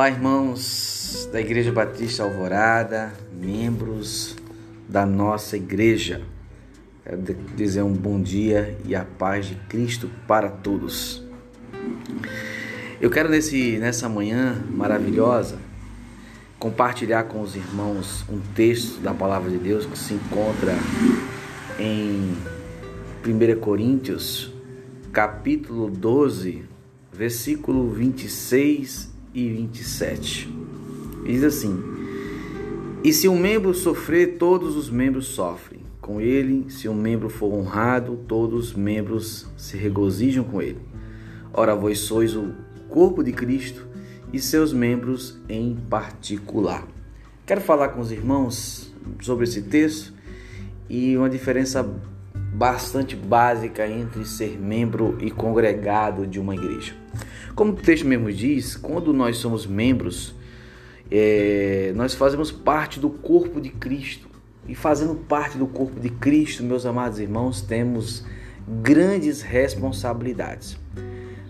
Olá, irmãos da Igreja Batista Alvorada, membros da nossa igreja. Quero dizer um bom dia e a paz de Cristo para todos. Eu quero nesse, nessa manhã maravilhosa compartilhar com os irmãos um texto da palavra de Deus que se encontra em 1 Coríntios, capítulo 12, versículo 26 e 27. Diz assim: E se um membro sofrer, todos os membros sofrem com ele, se um membro for honrado, todos os membros se regozijam com ele. Ora, vós sois o corpo de Cristo e seus membros em particular. Quero falar com os irmãos sobre esse texto e uma diferença bastante básica entre ser membro e congregado de uma igreja. Como o texto mesmo diz, quando nós somos membros, é, nós fazemos parte do corpo de Cristo. E fazendo parte do corpo de Cristo, meus amados irmãos, temos grandes responsabilidades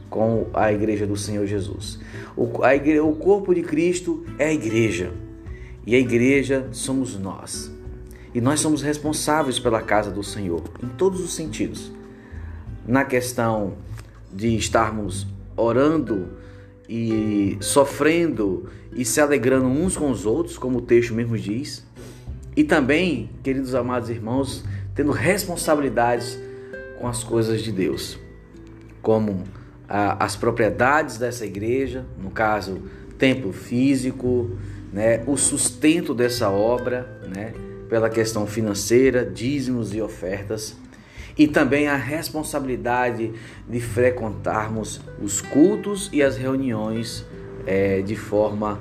com a igreja do Senhor Jesus. O, a igreja, o corpo de Cristo é a igreja. E a igreja somos nós. E nós somos responsáveis pela casa do Senhor, em todos os sentidos. Na questão de estarmos orando e sofrendo e se alegrando uns com os outros, como o texto mesmo diz. E também, queridos amados irmãos, tendo responsabilidades com as coisas de Deus, como ah, as propriedades dessa igreja, no caso, templo físico, né, o sustento dessa obra, né, pela questão financeira, dízimos e ofertas e também a responsabilidade de frequentarmos os cultos e as reuniões é, de forma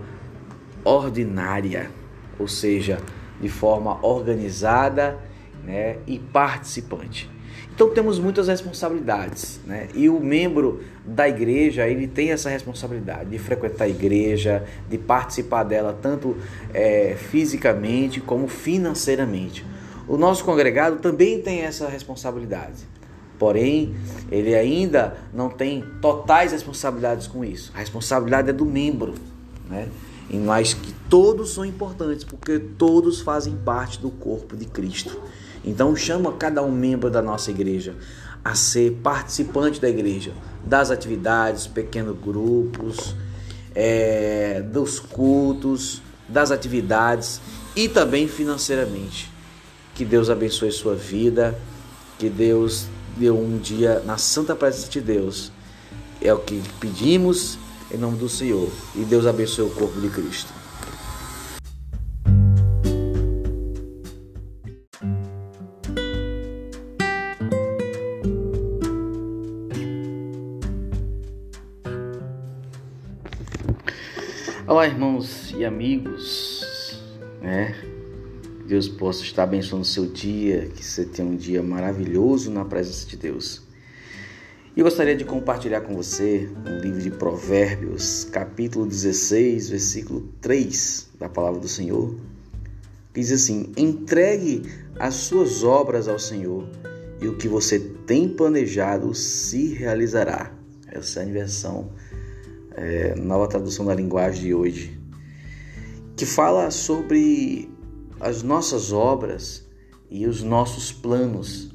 ordinária, ou seja, de forma organizada né, e participante. Então temos muitas responsabilidades, né? E o membro da igreja ele tem essa responsabilidade de frequentar a igreja, de participar dela tanto é, fisicamente como financeiramente. O nosso congregado também tem essa responsabilidade. Porém, ele ainda não tem totais responsabilidades com isso. A responsabilidade é do membro, né? E mais que todos são importantes, porque todos fazem parte do corpo de Cristo. Então chama cada um membro da nossa igreja a ser participante da igreja, das atividades, pequenos grupos, é, dos cultos, das atividades e também financeiramente. Que Deus abençoe sua vida. Que Deus deu um dia na santa presença de Deus. É o que pedimos em nome do Senhor. E Deus abençoe o corpo de Cristo. Olá, irmãos e amigos, né? Deus possa estar abençoando o seu dia, que você tenha um dia maravilhoso na presença de Deus. E eu gostaria de compartilhar com você um livro de Provérbios, capítulo 16, versículo 3 da palavra do Senhor. Que diz assim: Entregue as suas obras ao Senhor, e o que você tem planejado se realizará. Essa é a versão, é, nova tradução da linguagem de hoje, que fala sobre as nossas obras e os nossos planos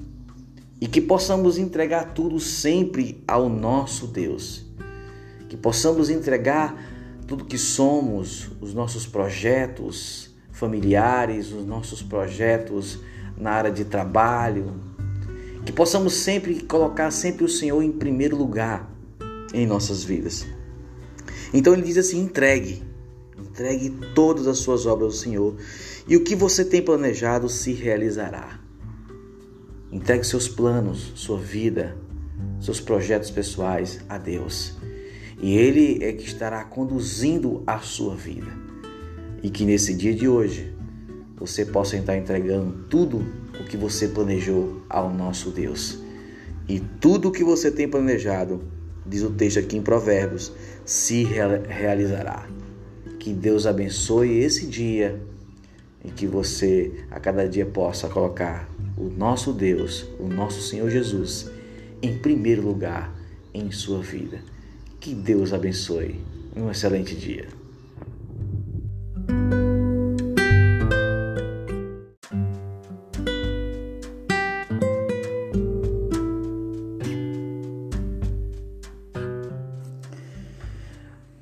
e que possamos entregar tudo sempre ao nosso Deus. Que possamos entregar tudo que somos, os nossos projetos familiares, os nossos projetos na área de trabalho, que possamos sempre colocar sempre o Senhor em primeiro lugar em nossas vidas. Então ele diz assim: entregue, entregue todas as suas obras ao Senhor e o que você tem planejado se realizará. Entregue seus planos, sua vida, seus projetos pessoais a Deus. E Ele é que estará conduzindo a sua vida. E que nesse dia de hoje você possa estar entregando tudo o que você planejou ao nosso Deus. E tudo o que você tem planejado, diz o texto aqui em Provérbios, se realizará. Que Deus abençoe esse dia e que você a cada dia possa colocar o nosso Deus, o nosso Senhor Jesus, em primeiro lugar em sua vida. Que Deus abençoe. Um excelente dia.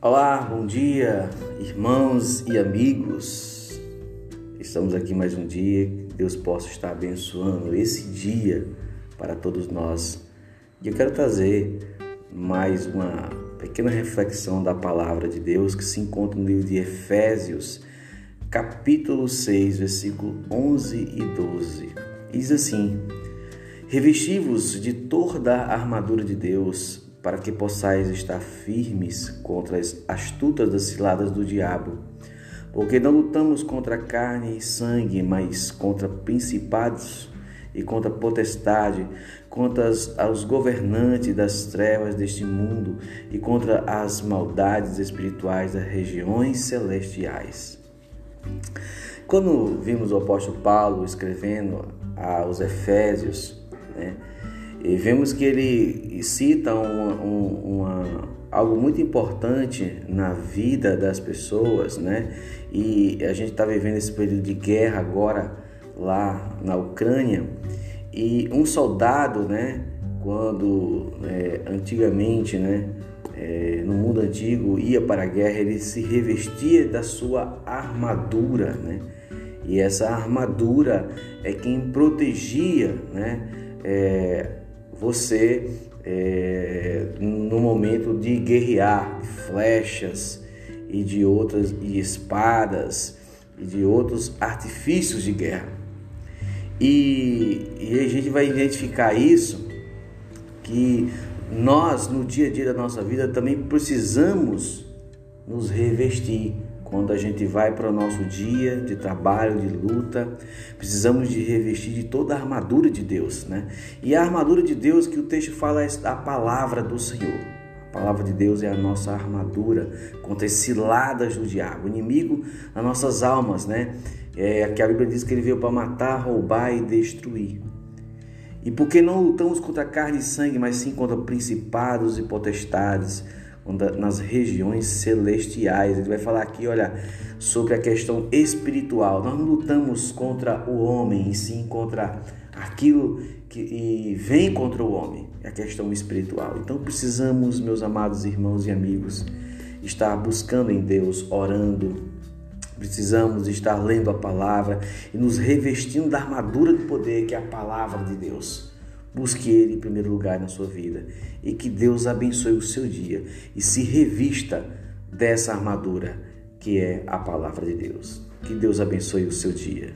Olá, bom dia irmãos e amigos. Estamos aqui mais um dia, que Deus possa estar abençoando esse dia para todos nós. E eu quero trazer mais uma pequena reflexão da palavra de Deus que se encontra no livro de Efésios, capítulo 6, versículo 11 e 12. Diz assim: Revesti-vos de toda a armadura de Deus para que possais estar firmes contra as astutas das ciladas do diabo. Porque não lutamos contra carne e sangue, mas contra principados e contra potestade, contra os governantes das trevas deste mundo e contra as maldades espirituais das regiões celestiais. Quando vimos o apóstolo Paulo escrevendo aos Efésios, né, e vemos que ele cita uma, uma, algo muito importante na vida das pessoas, né? E a gente está vivendo esse período de guerra agora lá na Ucrânia e um soldado, né? Quando é, antigamente, né? É, no mundo antigo ia para a guerra, ele se revestia da sua armadura, né? E essa armadura é quem protegia, né? É, você é, no momento de guerrear, de flechas e de outras e espadas e de outros artifícios de guerra. E, e a gente vai identificar isso que nós no dia a dia da nossa vida também precisamos nos revestir quando a gente vai para o nosso dia de trabalho, de luta, precisamos de revestir de toda a armadura de Deus, né? E a armadura de Deus que o texto fala é a palavra do Senhor. A palavra de Deus é a nossa armadura contra as ciladas do diabo, o inimigo das nossas almas, né? É que a Bíblia diz que ele veio para matar, roubar e destruir. E porque não lutamos contra carne e sangue, mas sim contra principados e potestades, nas regiões celestiais. Ele vai falar aqui, olha, sobre a questão espiritual. Nós não lutamos contra o homem, e sim contra aquilo que vem contra o homem, é a questão espiritual. Então precisamos, meus amados irmãos e amigos, estar buscando em Deus, orando. Precisamos estar lendo a palavra e nos revestindo da armadura de poder que é a palavra de Deus. Busque Ele em primeiro lugar na sua vida e que Deus abençoe o seu dia e se revista dessa armadura que é a palavra de Deus. Que Deus abençoe o seu dia.